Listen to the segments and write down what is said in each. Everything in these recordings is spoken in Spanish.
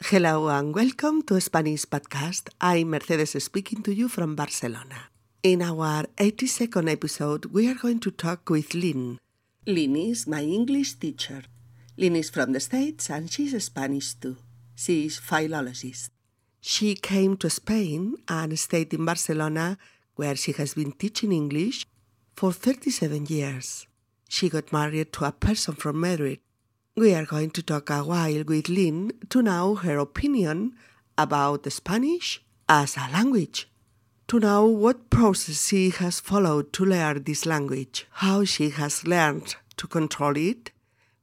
Hello and welcome to Spanish Podcast. I'm Mercedes speaking to you from Barcelona. In our 82nd episode, we are going to talk with Lynn. Lynn is my English teacher. Lynn is from the States and she's Spanish too. She is philologist. She came to Spain and stayed in Barcelona, where she has been teaching English for 37 years. She got married to a person from Madrid we are going to talk a while with Lynn to know her opinion about Spanish as a language, to know what process she has followed to learn this language, how she has learned to control it,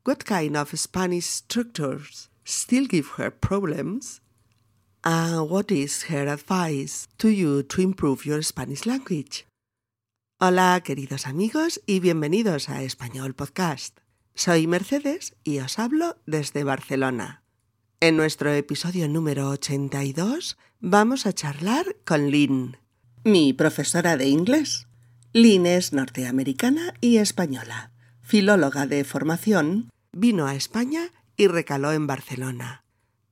what kind of Spanish structures still give her problems, and what is her advice to you to improve your Spanish language. Hola queridos amigos y bienvenidos a Español Podcast. Soy Mercedes y os hablo desde Barcelona. En nuestro episodio número 82 vamos a charlar con Lynn, mi profesora de inglés. Lynn es norteamericana y española, filóloga de formación, vino a España y recaló en Barcelona,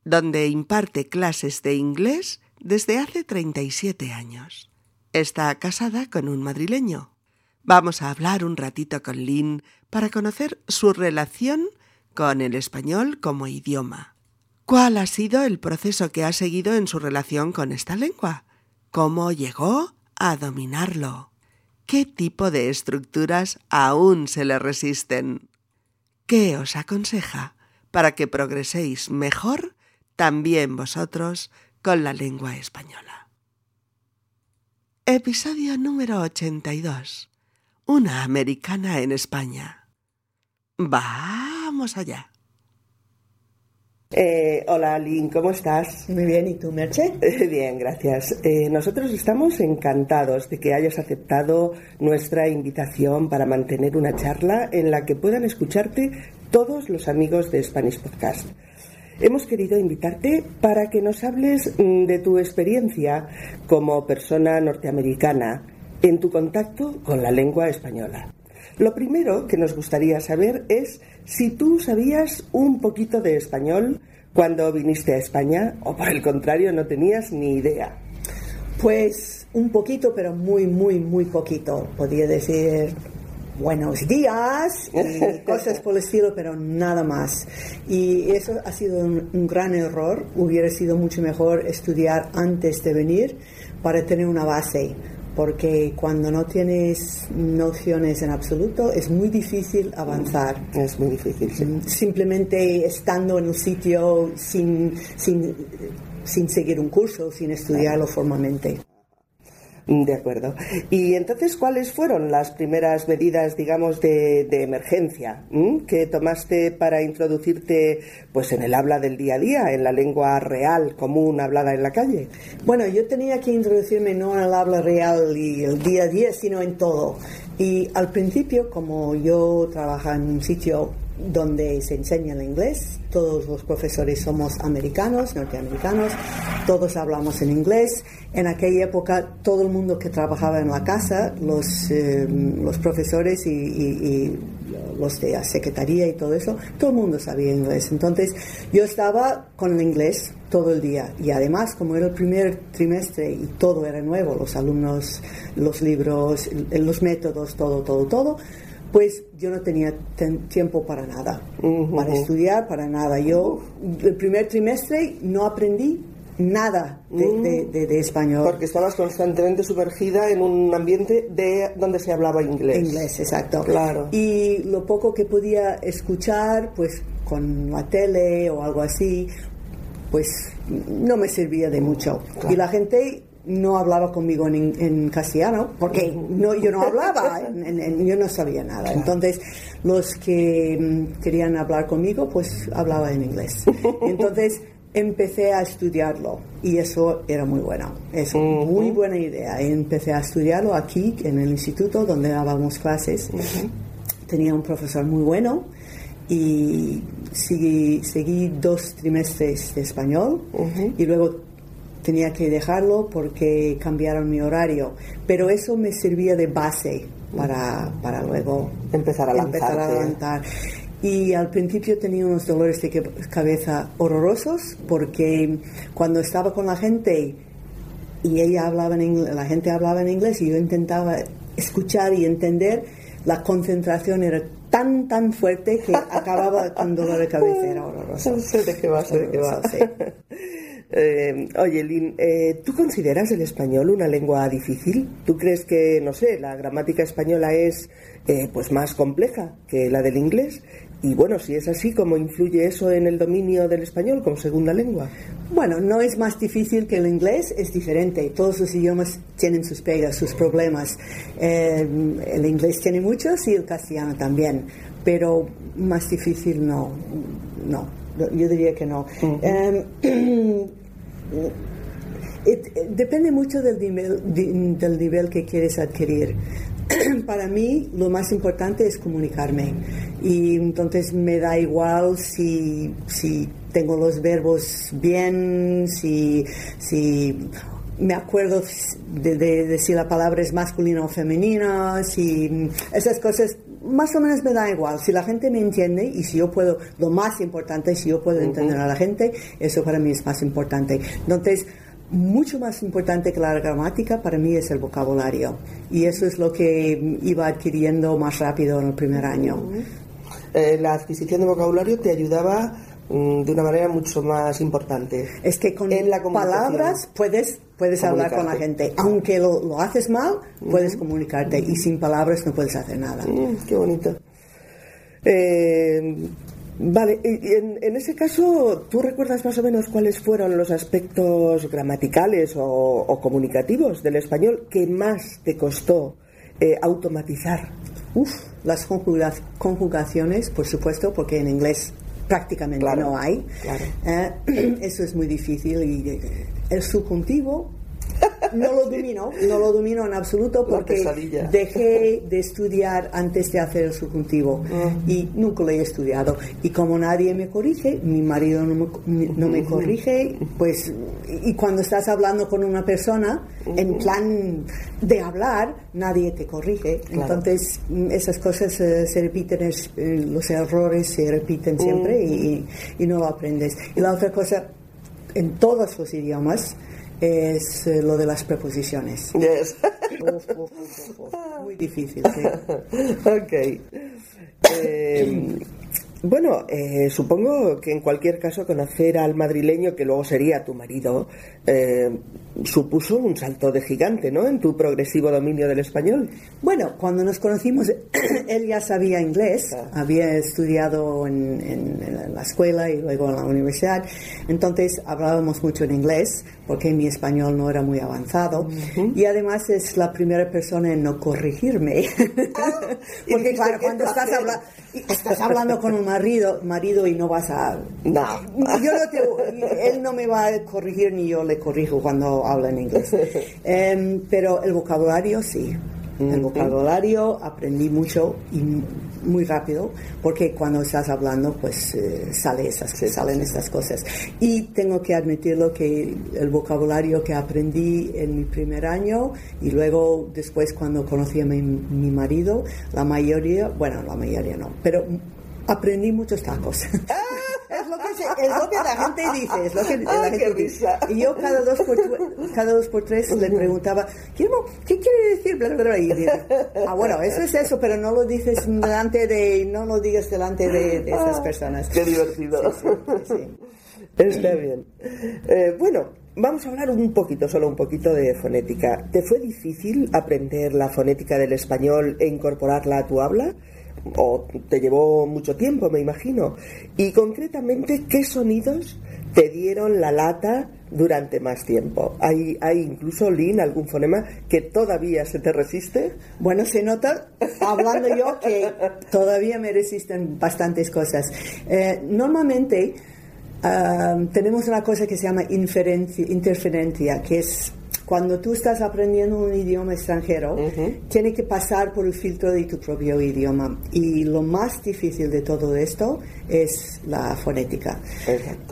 donde imparte clases de inglés desde hace 37 años. Está casada con un madrileño. Vamos a hablar un ratito con Lynn para conocer su relación con el español como idioma. ¿Cuál ha sido el proceso que ha seguido en su relación con esta lengua? ¿Cómo llegó a dominarlo? ¿Qué tipo de estructuras aún se le resisten? ¿Qué os aconseja para que progreséis mejor también vosotros con la lengua española? Episodio número 82 una americana en España. Vamos allá. Eh, hola, Lynn, ¿cómo estás? Muy bien, ¿y tú, Merche? bien, gracias. Eh, nosotros estamos encantados de que hayas aceptado nuestra invitación para mantener una charla en la que puedan escucharte todos los amigos de Spanish Podcast. Hemos querido invitarte para que nos hables mm, de tu experiencia como persona norteamericana en tu contacto con la lengua española. Lo primero que nos gustaría saber es si tú sabías un poquito de español cuando viniste a España o por el contrario no tenías ni idea. Pues un poquito, pero muy, muy, muy poquito. Podría decir buenos días y cosas por el estilo, pero nada más. Y eso ha sido un, un, gran error. Hubiera sido mucho mejor estudiar antes de venir para tener una base porque cuando no tienes nociones en absoluto es muy difícil avanzar. Es muy difícil. Mm, simplemente estando en un sitio sin, sin, sin seguir un curso, sin estudiarlo formalmente. De acuerdo. Y entonces, ¿cuáles fueron las primeras medidas, digamos, de, emergencia que tomaste para introducirte, pues, en el habla del día a día, en la lengua real, común, hablada en la calle? Bueno, yo tenía que introducirme no en el habla real y el día a día, sino en todo. Y al principio, como yo trabajaba en un sitio donde se enseña el inglés. Todos los profesores somos americanos, norteamericanos, todos hablamos en inglés. En aquella época todo el mundo que trabajaba en la casa, los, eh, los profesores y, los de la secretaría y todo eso, todo el mundo sabía inglés. Entonces yo estaba con el inglés todo el día y además como era el primer trimestre y todo era nuevo, los alumnos, los libros, los métodos, todo, todo, todo pues yo no tenía tiempo para nada, para estudiar, para nada. Yo el primer trimestre no aprendí nada de, de, español. Porque estabas constantemente sumergida en un ambiente de donde se hablaba inglés. Inglés, exacto. Claro. Y lo poco que podía escuchar, pues con la tele o algo así, pues no me servía de mucho. Y la gente no hablaba conmigo en, castellano porque no, yo no hablaba, yo no sabía nada. Entonces, los que mm, querían hablar conmigo, pues hablaba en inglés. Entonces, empecé a estudiarlo y eso era muy bueno. Es muy buena idea. Empecé a estudiarlo aquí, en el instituto donde dábamos clases. Tenía un profesor muy bueno y seguí, seguí dos trimestres de español y luego tenía que dejarlo porque cambiaron mi horario. Pero eso me servía de base para, para luego empezar a, empezar a levantar. y al principio tenía unos dolores de cabeza horrorosos porque cuando estaba con la gente y ella hablaba en la gente hablaba en inglés y yo intentaba escuchar y entender, la concentración era tan, tan fuerte que acababa con dolor de cabeza, era horroroso. sé de qué va, sé de qué va. Eh, oye, Lynn, eh, ¿tú consideras el español una lengua difícil? ¿Tú crees que, no sé, la gramática española es eh, pues más compleja que la del inglés? Y bueno, si es así, ¿cómo influye eso en el dominio del español como segunda lengua? Bueno, no es más difícil que el inglés, es diferente. Todos los idiomas tienen sus pegas, sus problemas. el inglés tiene muchos y el castellano también, pero más difícil no, no, yo diría que no. depende mucho del nivel, que quieres adquirir. Para mí lo más importante es comunicarme y entonces me da igual si, si tengo los verbos bien, si, si me acuerdo de, si la palabra es masculina o femenina, si esas cosas más o menos me da igual. Si la gente me entiende y si yo puedo, lo más importante, si yo puedo entender a la gente, eso para mí es más importante. Entonces, mucho más importante que la gramática para mí es el vocabulario. Y eso es lo que iba adquiriendo más rápido en el primer año. Eh, la adquisición de vocabulario te ayudaba de una manera mucho más importante. Es que con palabras puedes puedes hablar con la gente. Aunque lo, haces mal, puedes comunicarte y sin palabras no puedes hacer nada. Mm, qué bonito. Eh, vale, y en, en, ese caso, ¿tú recuerdas más o menos cuáles fueron los aspectos gramaticales o, comunicativos del español que más te costó eh, automatizar? Uf, las conjugaciones, por supuesto, porque en inglés prácticamente no hay. Eh, eso es muy difícil y el subjuntivo no lo domino, no lo domino en absoluto porque dejé de estudiar antes de hacer el subjuntivo ah. y nunca lo he estudiado. Y como nadie me corrige, mi marido no me, no me corrige, pues, y cuando estás hablando con una persona, en plan de hablar, nadie te corrige. Entonces, esas cosas eh, se repiten, eh, los errores se repiten siempre y, y no lo aprendes. Y la otra cosa, en todos los idiomas, es eh, lo de las preposiciones. Yes. Muy difícil, sí. ok. Eh, bueno, eh, supongo que en cualquier caso conocer al madrileño, que luego sería tu marido, eh, supuso un salto de gigante, ¿no? En tu progresivo dominio del español. Bueno, cuando nos conocimos, él ya sabía inglés, ah. había estudiado en, la escuela y luego en la universidad, entonces hablábamos mucho en inglés, porque mi español no era muy avanzado, y además es la primera persona en no corregirme, porque claro, cuando estás, estás hablando con un marido, marido y no vas a... No. Yo no él no me va a corregir ni yo le corrijo cuando habla en inglés. Em, pero el vocabulario sí. El vocabulario aprendí mucho y muy rápido porque cuando estás hablando pues eh, sale esas, salen estas cosas. Y tengo que admitirlo que el vocabulario que aprendí en mi primer año y luego después cuando conocí a mi, mi marido, la mayoría, bueno, la mayoría no, pero aprendí muchos tacos. Es, lo que es lo que la gente dice, es lo que la gente dice. Y yo cada dos por, cada dos por tres le preguntaba, ¿qué, quiere decir? Y ah, bueno, eso es eso, pero no lo dices delante de, no lo digas delante de, esas personas. Qué divertido. Está bien. Eh, bueno, vamos a hablar un poquito, solo un poquito de fonética. ¿Te fue difícil aprender la fonética del español e incorporarla a tu habla? O te llevó mucho tiempo, me imagino. Y concretamente, ¿qué sonidos te dieron la lata durante más tiempo? ¿Hay, hay incluso, Lynn, algún fonema que todavía se te resiste? Bueno, se nota, hablando yo, que todavía me resisten bastantes cosas. Eh, normalmente ah, tenemos una cosa que se llama interferencia, que es cuando tú estás aprendiendo un idioma extranjero, tiene que pasar por el filtro de tu propio idioma. Y lo más difícil de todo esto es la fonética.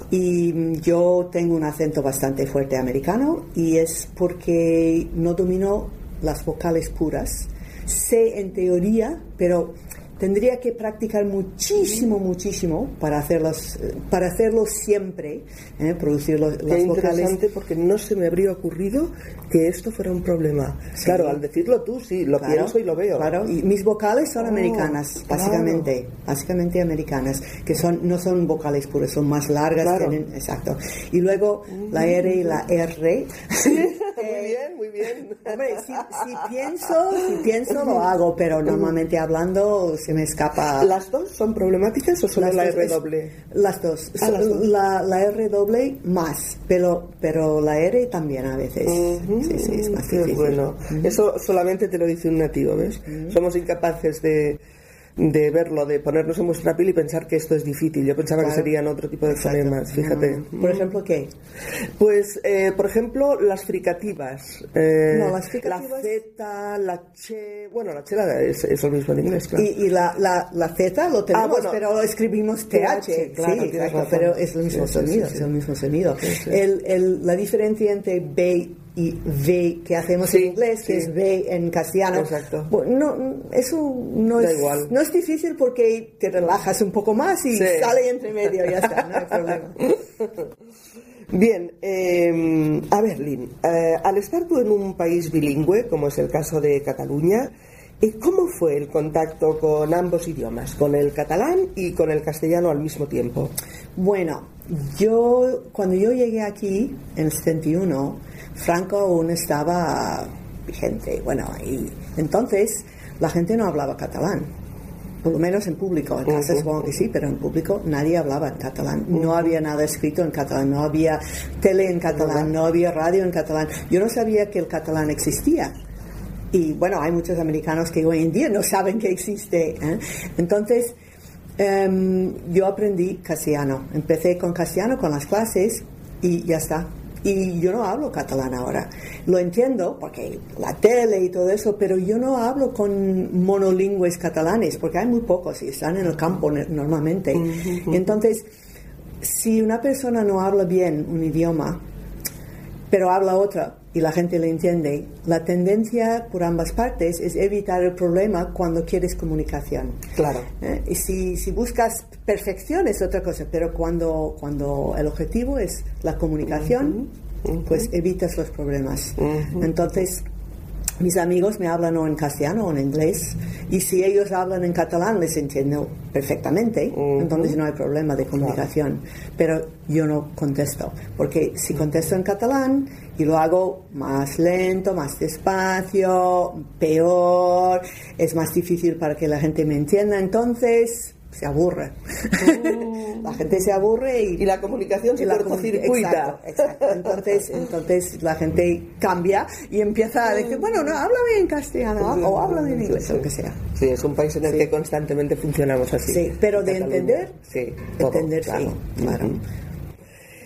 Y yo tengo un acento bastante fuerte americano y es porque no domino las vocales puras. Sé en teoría, pero tendría que practicar muchísimo, muchísimo para hacerlos, para hacerlo siempre, ¿eh? producir los, Qué las interesante vocales. porque no se me habría ocurrido que esto fuera un problema. Claro, al decirlo tú sí, lo Claro, pienso y lo veo. Claro, y mis vocales son Oh, americanas, claro. básicamente, básicamente americanas, que son no son vocales puras, son más largas, Claro. tienen, exacto. Y luego la R y la R. muy bien, muy bien. Hombre, si, si pienso, si pienso lo hago, pero normalmente hablando se me escapa. ¿Las dos son problemáticas o solo Las la R es- doble? Las dos. Ah, las dos. La, la R doble más, pero, pero la R también a veces. Sí, sí, es más Qué difícil. bueno. Eso solamente te lo dice un nativo, ¿ves? Somos incapaces de, de verlo, de ponernos en vuestra piel y pensar que esto es difícil. Yo pensaba que serían otro tipo de Exacto. fonemas, fíjate. No. Por ejemplo, ¿qué? Pues, eh, por ejemplo, las fricativas. Eh, No, las fricativas- La Z, la che... Bueno, la che la- es, es lo mismo en inglés, claro. Y, y la, la, la Z lo tenemos, Ah, bueno. pero lo escribimos TH, TH, claro, sí, exacto, pero es el mismo Sí, sonido, sí, es el mismo sonido. El, el, la diferencia entre B y V que hacemos Sí, en inglés, que es V en castellano, Exacto. bueno, no, eso no Da es, igual. no es difícil porque te relajas un poco más y Sí. sale entre medio, ya está, no hay problema. Bien, eh, a ver, Lynn, eh, al estar tú en un país bilingüe, como es el caso de Cataluña, ¿cómo fue el contacto con ambos idiomas, con el catalán y con el castellano al mismo tiempo? Bueno, yo cuando yo llegué aquí en el 71, Franco aún estaba vigente. Bueno, y entonces la gente no hablaba catalán. Por lo menos en público, en casa supongo que sí, pero en público nadie hablaba en catalán. No había nada escrito en catalán, no había tele en catalán, no había radio en catalán. Yo no sabía que el catalán existía. Y bueno, hay muchos americanos que hoy en día no saben que existe. ¿eh? Entonces, em, yo aprendí castellano. Empecé con castellano, con las clases, y ya está. Y yo no hablo catalán ahora. Lo entiendo porque la tele y todo eso, pero yo no hablo con monolingües catalanes porque hay muy pocos y están en el campo normalmente. Entonces, si una persona no habla bien un idioma, pero habla otra y la gente le entiende, la tendencia por ambas partes es evitar el problema cuando quieres comunicación. Claro. ¿eh? Y si, si buscas perfección es otra cosa, pero cuando, cuando el objetivo es la comunicación, pues evitas los problemas. Entonces, mis amigos me hablan o en castellano o en inglés, y si ellos hablan en catalán les entiendo perfectamente, entonces no hay problema de comunicación. Pero yo no contesto, porque si contesto en catalán y lo hago más lento, más despacio, peor, es más difícil para que la gente me entienda, entonces se aburre. la gente se aburre y, Y la comunicación se cortocircuita. Exacto, exacto. Entonces, entonces la gente cambia y empieza a decir, bueno, no, háblame en castellano o háblame en inglés, o lo que sea. Sí, es un país en el que constantemente funcionamos así. Sí, pero de entender, Sí, todo, entender, claro. sí, claro.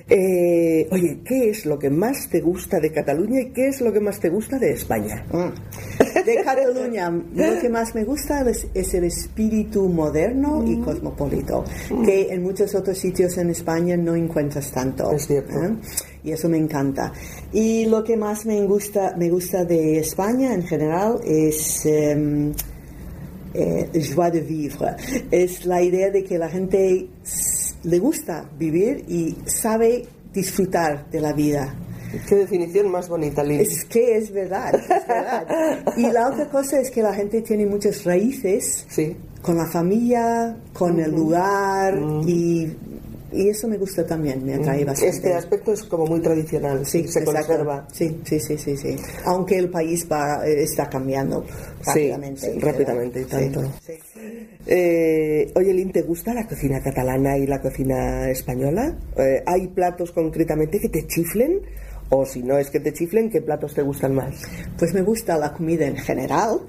Eh, oye, ¿qué es lo que más te gusta de Cataluña y qué es lo que más te gusta de España? Mm. De Cataluña, lo que más me gusta es, es el espíritu moderno y cosmopolito, que en muchos otros sitios en España no encuentras tanto. Es cierto. ¿eh? Y eso me encanta. Y lo que más me gusta, me gusta de España en general es... em, eh, joie de vivre. Es la idea de que la gente le gusta vivir y sabe disfrutar de la vida. ¿Qué definición más bonita, Lynn? Es que es verdad, es verdad. Y la otra cosa es que la gente tiene muchas raíces Sí. con la familia, con el lugar y, y eso me gusta también, me atrae bastante. Este aspecto es como muy tradicional, Sí, se exacto. conserva. Sí, sí, sí, sí, sí. Aunque el país va, eh, está cambiando rápidamente. sí, rápidamente y tanto. sí. Eh, oye, Lynn, ¿te gusta la cocina catalana y la cocina española? Eh, ¿Hay platos concretamente que te chiflen? O si no es que te chiflen, ¿qué platos te gustan más? Pues me gusta la comida en general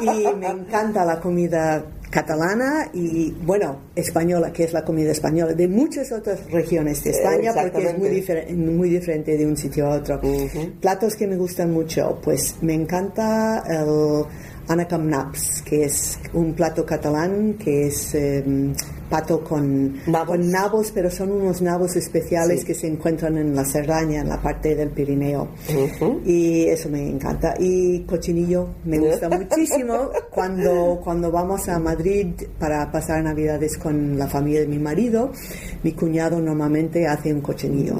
y me encanta la comida catalana y, bueno, española, que es la comida española, de muchas otras regiones de España, porque es muy, difer- muy diferente de un sitio a otro. Platos que me gustan mucho, pues me encanta el naps, que es un plato catalán que es em, pato con nabos. pero son unos nabos especiales que se encuentran en la Cerdaña, en la parte del Pirineo. Y eso me encanta. Y cochinillo me gusta muchísimo. Cuando, cuando vamos a Madrid para pasar Navidades con la familia de mi marido, mi cuñado normalmente hace un cochinillo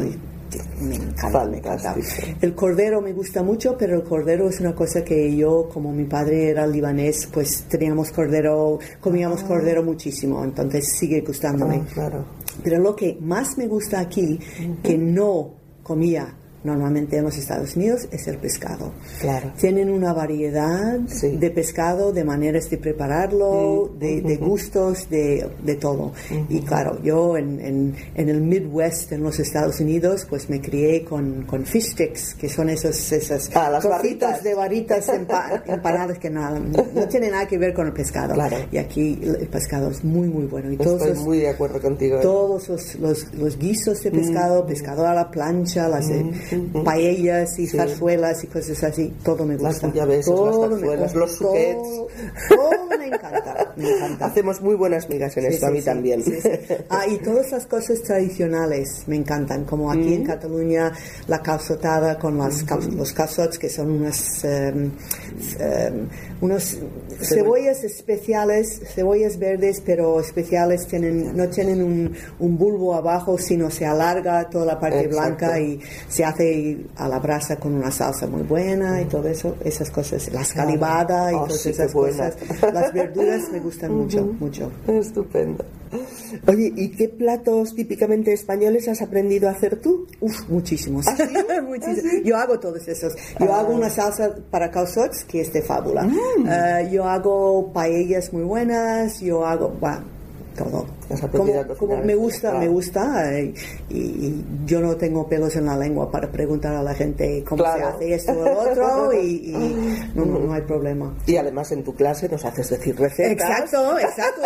me encanta, El cordero me gusta mucho, pero el cordero es una cosa que yo, como mi padre era libanés, pues teníamos cordero, comíamos ah. cordero muchísimo, entonces sigue gustándome. Ah, pero lo que más me gusta aquí, que no comía normalmente en los Estados Unidos es el pescado. Claro. Tienen una variedad de pescado, de maneras de prepararlo, mm, de, gustos, de, de todo. Y claro, yo en, en, en, el Midwest, en los Estados Unidos, pues me crié con, con fish sticks, que son esos, esas ah, las barritas. de varitas empanadas que nada, no, tienen nada que ver con el pescado. Claro. Y aquí el pescado es muy, muy bueno. Y Estoy muy de acuerdo contigo. ¿eh? Todos los, los, los, guisos de pescado, pescado a la plancha, las paellas y zarzuelas y cosas así, todo me gusta. Las todo las zarzuelas, los suquets. Todo, me, encanta, me encanta. Hacemos muy buenas migas en esto, a mí también. ah, y todas las cosas tradicionales me encantan, como aquí en Cataluña la calzotada con las, los calzots, que son unas, um, um, unos cebollas especiales, cebollas verdes, pero especiales, tienen, no tienen un, un bulbo abajo, sino se alarga toda la parte blanca y se hace a la brasa con una salsa muy buena y todo eso, esas cosas, la escalivada y oh, todas esas cosas. Las verduras me gustan mucho, mucho. Estupendo. Oye, ¿y qué platos típicamente españoles has aprendido a hacer tú? Uf, muchísimos. ¿Ah, muchísimos. ¿Ah, yo hago todos esos. Yo hago una salsa para calzots que es de fábula. Mm. Yo hago paellas muy buenas, yo hago, bueno, todo como, me gusta, me gusta eh, y, yo no tengo pelos en la lengua para preguntar a la gente cómo se hace esto o lo otro y, no, hay problema. Y además en tu clase nos haces decir recetas. Exacto, exacto,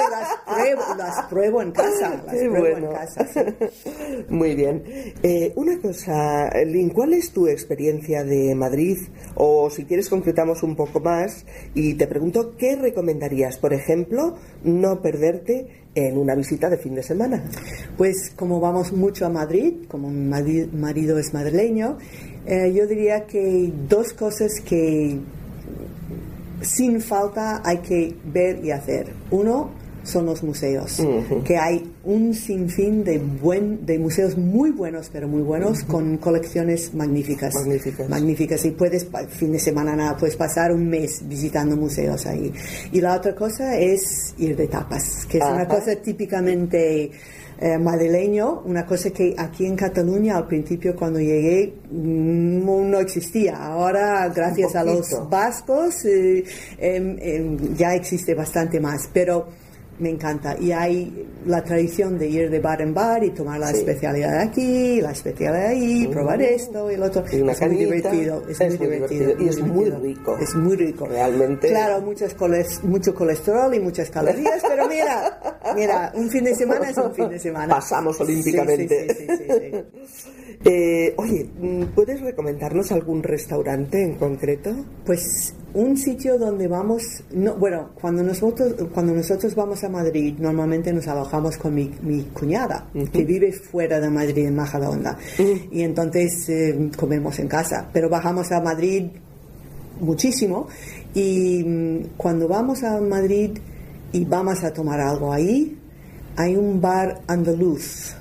las pruebo, en casa. Las pruebo en casa Muy bien. Eh, una cosa, Lynn, ¿cuál es tu experiencia de Madrid? O si quieres concretamos un poco más y te pregunto, ¿qué recomendarías? Por ejemplo, no perderte en una visita de fin de semana? Pues como vamos mucho a Madrid, como mi marido es madrileño, eh, yo diría que dos cosas que sin falta hay que ver y hacer. Uno, son los museos, que hay un sinfín de, buen, de museos muy buenos, pero muy buenos, con colecciones magníficas. Magníficas. Magníficas. Y puedes, fin de semana nada, puedes pasar un mes visitando museos ahí. Y la otra cosa es ir de tapas, que es una cosa típicamente... Eh, madrileño, una cosa que aquí en Cataluña al principio cuando llegué mm, no, existía. Ahora, gracias a los vascos, eh, em, ya existe bastante más. Pero me encanta. Y hay la tradición de ir de bar en bar y tomar la especialidad de aquí, la especialidad de ahí, probar esto y lo otro. Y es muy divertido. Es, muy, divertido, Y es muy rico. Es muy rico. Realmente. Claro, muchas mucho colesterol y muchas calorías, pero mira, mira, un fin de semana es un fin de semana. Pasamos olímpicamente. sí, sí, sí eh, oye, ¿puedes recomendarnos algún restaurante en concreto? Pues un sitio donde vamos, no, bueno, cuando nosotros, cuando nosotros vamos a Madrid, normalmente nos alojamos con mi, cuñada, que vive fuera de Madrid, en Majadahonda, y entonces eh, comemos en casa, pero bajamos a Madrid muchísimo, y mm, cuando vamos a Madrid y vamos a tomar algo ahí, hay un bar andaluz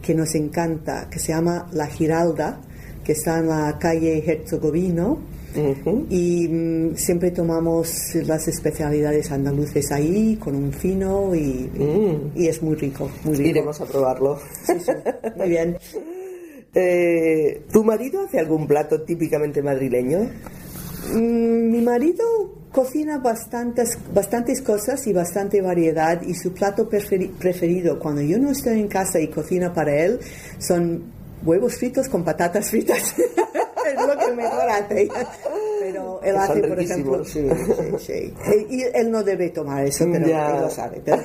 que nos encanta, que se llama La Giralda, que está en la calle Herzegovino. Y mm, siempre tomamos las especialidades andaluces ahí con un fino y, mm. y, es muy rico, muy Iremos a probarlo. Sí, sí. Muy bien. Eh, ¿Tu marido hace algún plato típicamente madrileño? Mm, mi marido cocina bastantes, bastantes cosas y bastante variedad y su plato preferido cuando yo no estoy en casa y cocina para él son huevos fritos con patatas fritas. es lo que mejor hace. Pero él hace, por ejemplo, sí, sí, Y él no debe tomar eso, pero él lo sabe. Pero,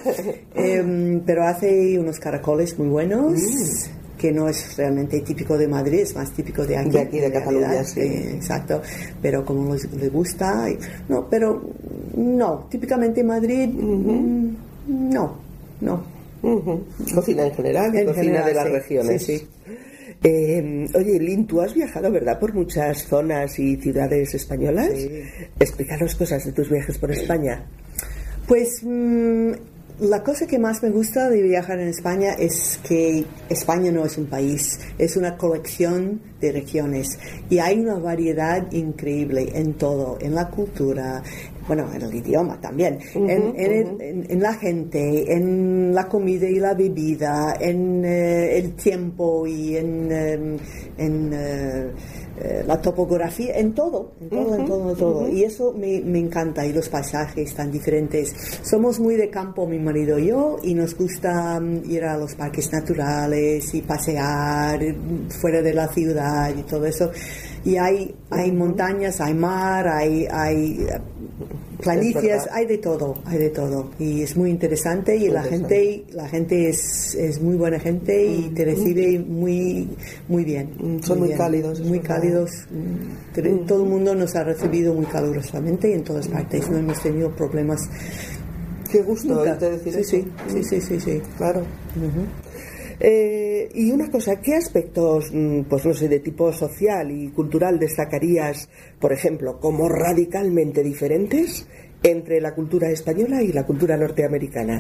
em, pero hace unos caracoles muy buenos. Mm que no es realmente típico de Madrid, es más típico de aquí. De aquí, de Cataluña, sí. Eh, exacto, pero como le gusta, no, pero no, típicamente Madrid, mm, no, no. Cocina en general, cocina de las regiones. Sí, sí. Eh, oye, Lynn, tú has viajado, ¿verdad?, por muchas zonas y ciudades españolas. Sí. Explícanos cosas de tus viajes por España. Pues mm, la cosa que más me gusta de viajar en España es que España no es un país, es una colección de regiones y hay una variedad increíble en todo, en la cultura, bueno, en el idioma también, en, la gente, en la comida y la bebida, en eh, el tiempo y en, em, eh, eh, la topografía, en todo, en todo, en todo, en todo. Y eso me, me, encanta, y los paisajes tan diferentes. Somos muy de campo, mi marido y yo, y nos gusta mm, ir a los parques naturales y pasear mm, fuera de la ciudad y todo eso. Y hay, hay montañas, hay mar, hay, hay planicies, hay de todo, hay de todo. Y es muy interesante y la gente, la gente es, es muy buena gente y te recibe muy, muy bien. Son muy, cálidos. Muy cálidos. Todo el mundo nos ha recibido muy calurosamente y en todas partes. No hemos tenido problemas. Qué gusto decir sí, eso. Sí, sí, sí, sí, sí. Claro. Eh, y una cosa, ¿qué aspectos, mm, pues no sé, de tipo social y cultural destacarías, por ejemplo, como radicalmente diferentes entre la cultura española y la cultura norteamericana?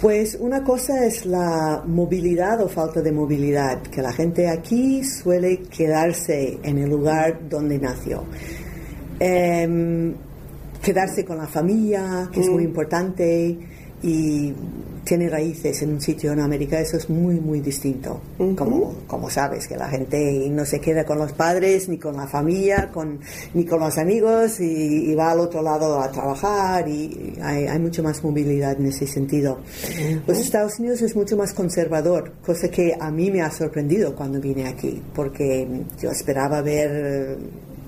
Pues una cosa es la movilidad o falta de movilidad, que la gente aquí suele quedarse en el lugar donde nació. Em, quedarse con la familia, que es muy mm. importante, y tiene raíces en un sitio en América, eso es muy, muy distinto. como, como sabes, que la gente no se queda con los padres, ni con la familia, con, ni con los amigos, y, va al otro lado a trabajar, y hay, hay mucha más movilidad en ese sentido. Los Estados Unidos es mucho más conservador, cosa que a mí me ha sorprendido cuando vine aquí, porque yo esperaba ver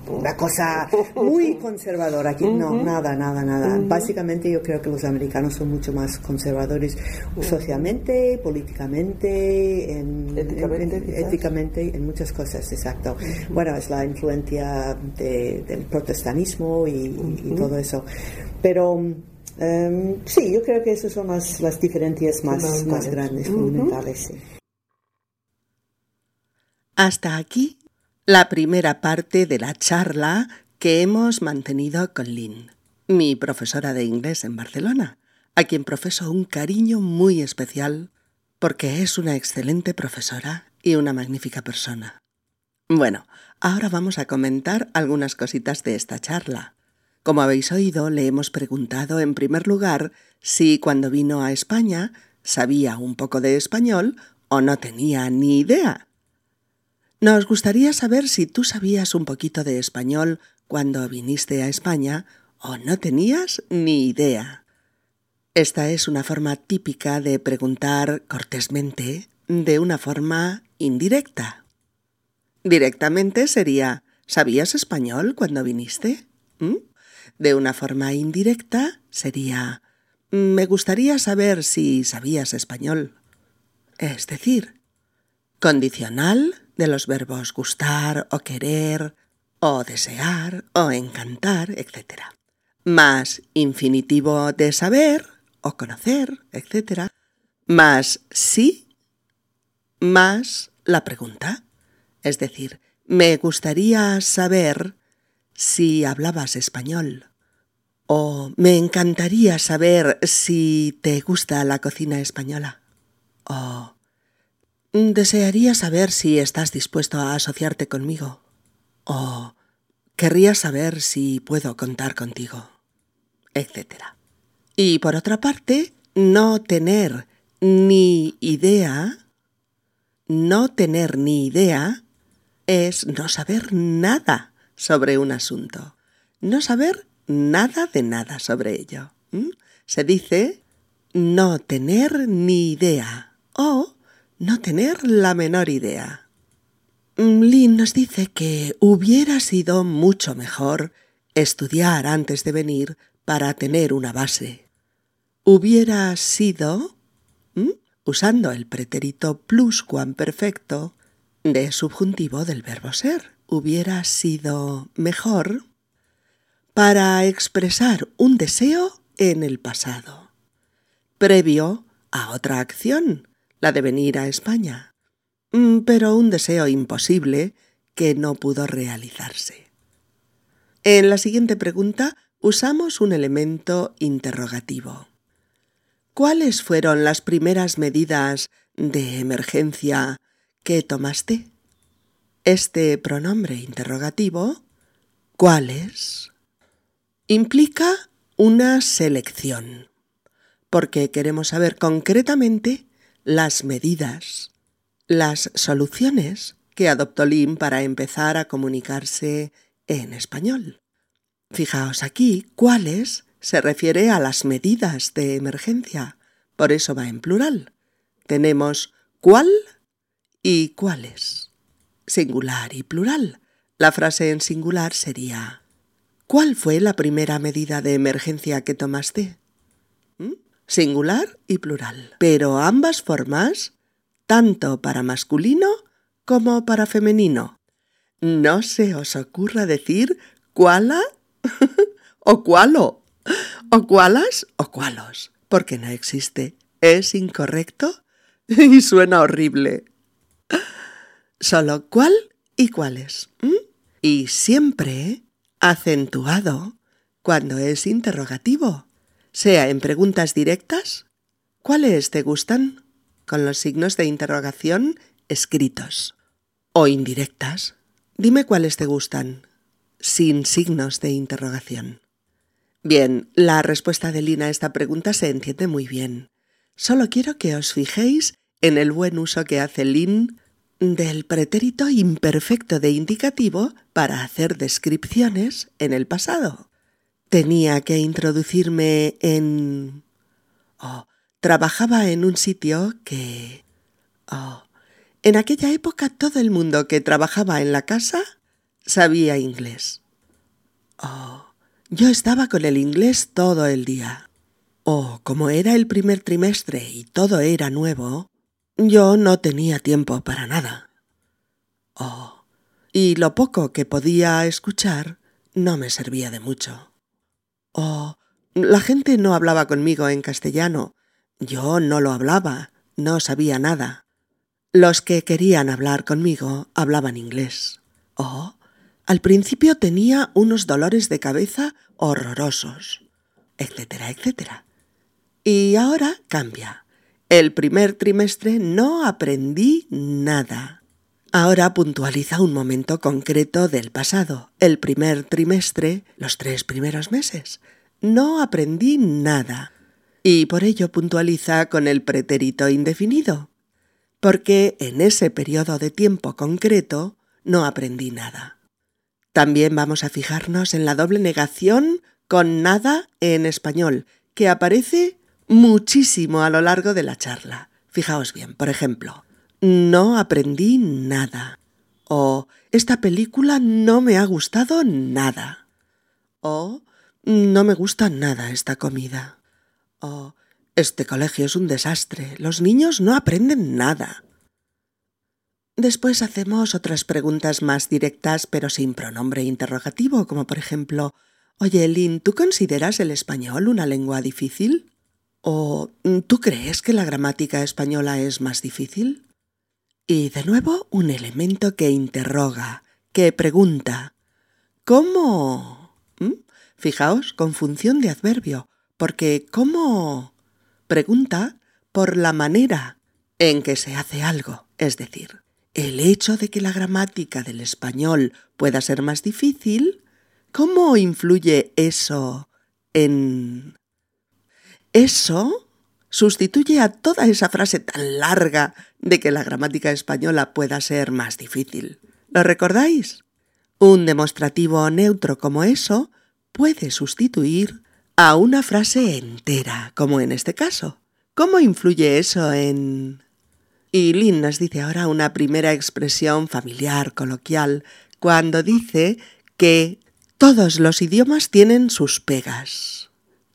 una cosa muy conservadora aquí. No, nada, nada, nada. Básicamente yo creo que los americanos son mucho más conservadores socialmente, políticamente, en, éticamente, en muchas cosas, exacto. Bueno, es la influencia del protestanismo y, todo eso. Pero em, sí, yo creo que esas son las, las diferencias más, más grandes, fundamentales. Hasta aquí la primera parte de la charla que hemos mantenido con Lynn, mi profesora de inglés en Barcelona, a quien profeso un cariño muy especial porque es una excelente profesora y una magnífica persona. Bueno, ahora vamos a comentar algunas cositas de esta charla. Como habéis oído, le hemos preguntado en primer lugar si cuando vino a España sabía un poco de español o no tenía ni idea. Nos gustaría saber si tú sabías un poquito de español cuando viniste a España o no tenías ni idea. Esta es una forma típica de preguntar cortésmente de una forma indirecta. Directamente sería ¿Sabías español cuando viniste? ¿Mm? De una forma indirecta sería Me gustaría saber si sabías español. Es decir, condicional de los verbos gustar o querer o desear o encantar, etc. Más infinitivo de saber o conocer, etc. Más sí, más la pregunta. Es decir, me gustaría saber si hablabas español. O me encantaría saber si te gusta la cocina española. O Desearía saber si estás dispuesto a asociarte conmigo. O querría saber si puedo contar contigo. Etcétera. Y por otra parte, no tener ni idea, no tener ni idea es no saber nada sobre un asunto, no saber nada de nada sobre ello. Se dice no tener ni idea o no tener la menor idea. Lynn nos dice que hubiera sido mucho mejor estudiar antes de venir para tener una base. Hubiera sido... usando el pretérito pluscuamperfecto de subjuntivo del verbo ser. Hubiera sido mejor para expresar un deseo en el pasado, previo a otra acción, la de venir a España, mm, pero un deseo imposible que no pudo realizarse. En la siguiente pregunta usamos un elemento interrogativo. ¿Cuáles fueron las primeras medidas de emergencia que tomaste? Este pronombre interrogativo, ¿cuáles? implica una selección, porque queremos saber concretamente las medidas, las soluciones que adoptó Lim para empezar a comunicarse en español. Fijaos aquí, ¿cuáles? se refiere a las medidas de emergencia, por eso va en plural. Tenemos cuál y cuáles. Singular y plural. La frase en singular sería ¿Cuál fue la primera medida de emergencia que tomaste? Singular y plural. Pero ambas formas, tanto para masculino como para femenino. No se os ocurra decir cuala o cualo, o cualas o cualos, porque no existe. Es incorrecto y suena horrible. Solo cuál y cuáles. Y siempre acentuado cuando es interrogativo, sea en preguntas directas, ¿cuáles te gustan? con los signos de interrogación escritos, o indirectas, dime cuáles te gustan, sin signos de interrogación. Bien, la respuesta de Lina a esta pregunta se entiende muy bien. Solo quiero que os fijéis en el buen uso que hace Lin del pretérito imperfecto de indicativo para hacer descripciones en el pasado. Tenía que introducirme en... Oh, trabajaba en un sitio que... Oh, en aquella época todo el mundo que trabajaba en la casa sabía inglés. Oh, yo estaba con el inglés todo el día. Oh, como era el primer trimestre y todo era nuevo, yo no tenía tiempo para nada. Oh, y lo poco que podía escuchar no me servía de mucho. Oh, la gente no hablaba conmigo en castellano. Yo no lo hablaba, no sabía nada. Los que querían hablar conmigo hablaban inglés. Oh, al principio tenía unos dolores de cabeza horrorosos, etcétera, etcétera. Y ahora cambia. El primer trimestre no aprendí nada. Ahora puntualiza un momento concreto del pasado, el primer trimestre, los tres primeros meses. No aprendí nada. Y por ello puntualiza con el pretérito indefinido, porque en ese periodo de tiempo concreto no aprendí nada. También vamos a fijarnos en la doble negación con nada en español, que aparece muchísimo a lo largo de la charla. Fijaos bien, por ejemplo, no aprendí nada. O esta película no me ha gustado nada. O no me gusta nada esta comida. O este colegio es un desastre. Los niños no aprenden nada. Después hacemos otras preguntas más directas pero sin pronombre interrogativo, como por ejemplo, Oye, Lynn, ¿tú consideras el español una lengua difícil? ¿O tú crees que la gramática española es más difícil? Y de nuevo un elemento que interroga, que pregunta. ¿Cómo? Fijaos, con función de adverbio, porque ¿cómo? pregunta por la manera en que se hace algo, es decir, el hecho de que la gramática del español pueda ser más difícil, ¿cómo influye eso en eso sustituye a toda esa frase tan larga de que la gramática española pueda ser más difícil. ¿Lo recordáis? Un demostrativo neutro como eso puede sustituir a una frase entera, como en este caso. ¿Cómo influye eso en...? Y Lynn nos dice ahora una primera expresión familiar, coloquial, cuando dice que todos los idiomas tienen sus pegas.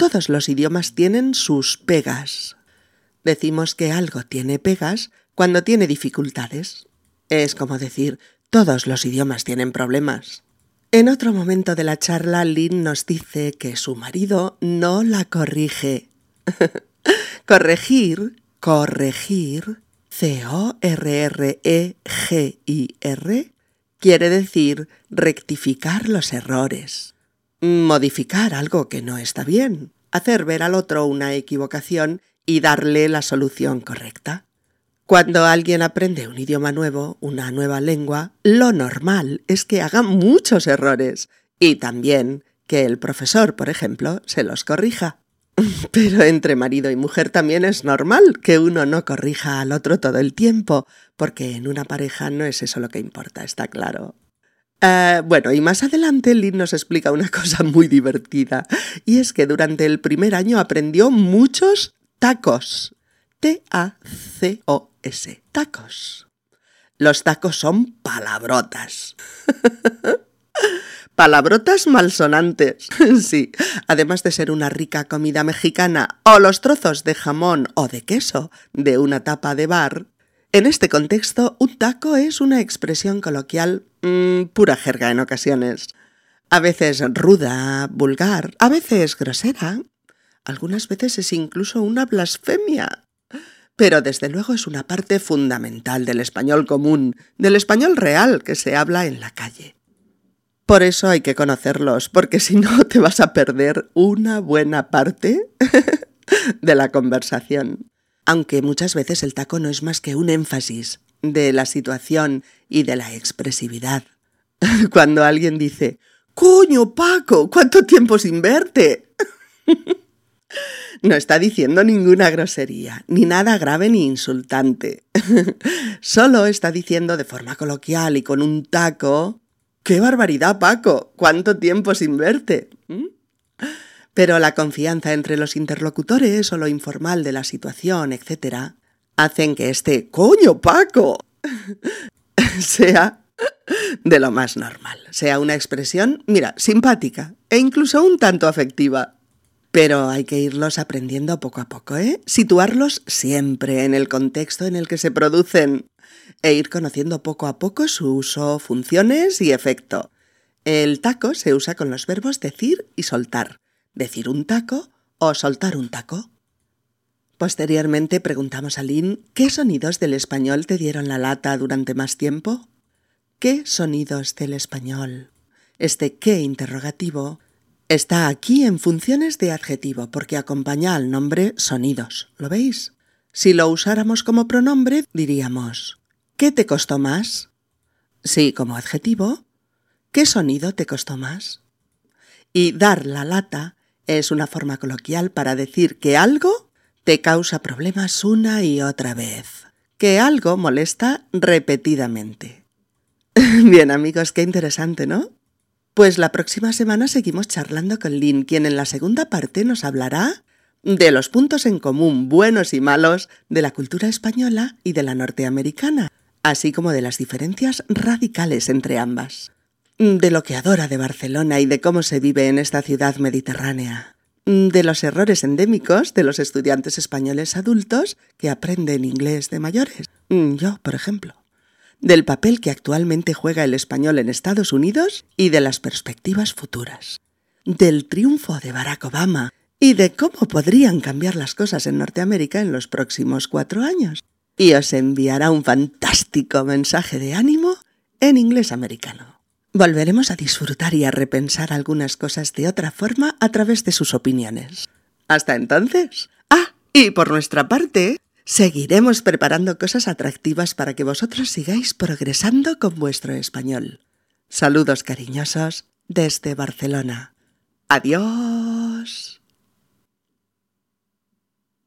Todos los idiomas tienen sus pegas. Decimos que algo tiene pegas cuando tiene dificultades. Es como decir, todos los idiomas tienen problemas. En otro momento de la charla, Lynn nos dice que su marido no la corrige. corregir, corregir, C-O-R-R-E-G-I-R, quiere decir rectificar los errores, modificar algo que no está bien, hacer ver al otro una equivocación y darle la solución correcta. Cuando alguien aprende un idioma nuevo, una nueva lengua, lo normal es que haga muchos errores y también que el profesor, por ejemplo, se los corrija. Pero entre marido y mujer también es normal que uno no corrija al otro todo el tiempo, porque en una pareja no es eso lo que importa, está claro. Uh, bueno, y más adelante Lynn nos explica una cosa muy divertida, y es que durante el primer año aprendió muchos tacos. T-A-C-O-S, tacos. Los tacos son palabrotas. palabrotas malsonantes. sí, además de ser una rica comida mexicana o los trozos de jamón o de queso de una tapa de bar, en este contexto un taco es una expresión coloquial mmm, pura jerga en ocasiones. A veces ruda, vulgar, a veces grosera, algunas veces es incluso una blasfemia. Pero desde luego es una parte fundamental del español común, del español real que se habla en la calle. Por eso hay que conocerlos, porque si no te vas a perder una buena parte de la conversación. Aunque muchas veces el taco no es más que un énfasis de la situación y de la expresividad. Cuando alguien dice, Coño, Paco, ¿cuánto tiempo sin verte? No está diciendo ninguna grosería, ni nada grave ni insultante. Solo está diciendo de forma coloquial y con un taco, ¡Qué barbaridad, Paco! ¿Cuánto tiempo sin verte? ¿Mm? Pero la confianza entre los interlocutores o lo informal de la situación, etc., hacen que este coño, Paco, sea de lo más normal, sea una expresión, mira, simpática e incluso un tanto afectiva. Pero hay que irlos aprendiendo poco a poco, ¿eh? Situarlos siempre en el contexto en el que se producen e ir conociendo poco a poco su uso, funciones y efecto. El taco se usa con los verbos decir y soltar, decir un taco o soltar un taco. Posteriormente preguntamos a Lynn qué sonidos del español te dieron la lata durante más tiempo. ¿Qué sonidos del español? Este qué interrogativo Está aquí en funciones de adjetivo porque acompaña al nombre sonidos. ¿Lo veis? Si lo usáramos como pronombre, diríamos ¿Qué te costó más? Sí, como adjetivo. ¿Qué sonido te costó más? Y dar la lata es una forma coloquial para decir que algo te causa problemas una y otra vez, que algo molesta repetidamente. Bien amigos, qué interesante, ¿no? Pues la próxima semana seguimos charlando con Lynn, quien en la segunda parte nos hablará de los puntos en común buenos y malos de la cultura española y de la norteamericana, así como de las diferencias radicales entre ambas, de lo que adora de Barcelona y de cómo se vive en esta ciudad mediterránea, de los errores endémicos de los estudiantes españoles adultos que aprenden inglés de mayores, yo, por ejemplo del papel que actualmente juega el español en Estados Unidos y de las perspectivas futuras, del triunfo de Barack Obama y de cómo podrían cambiar las cosas en Norteamérica en los próximos cuatro años. Y os enviará un fantástico mensaje de ánimo en inglés americano. Volveremos a disfrutar y a repensar algunas cosas de otra forma a través de sus opiniones. Hasta entonces. Ah, y por nuestra parte, Seguiremos preparando cosas atractivas para que vosotros sigáis progresando con vuestro español. Saludos cariñosos desde Barcelona. Adiós.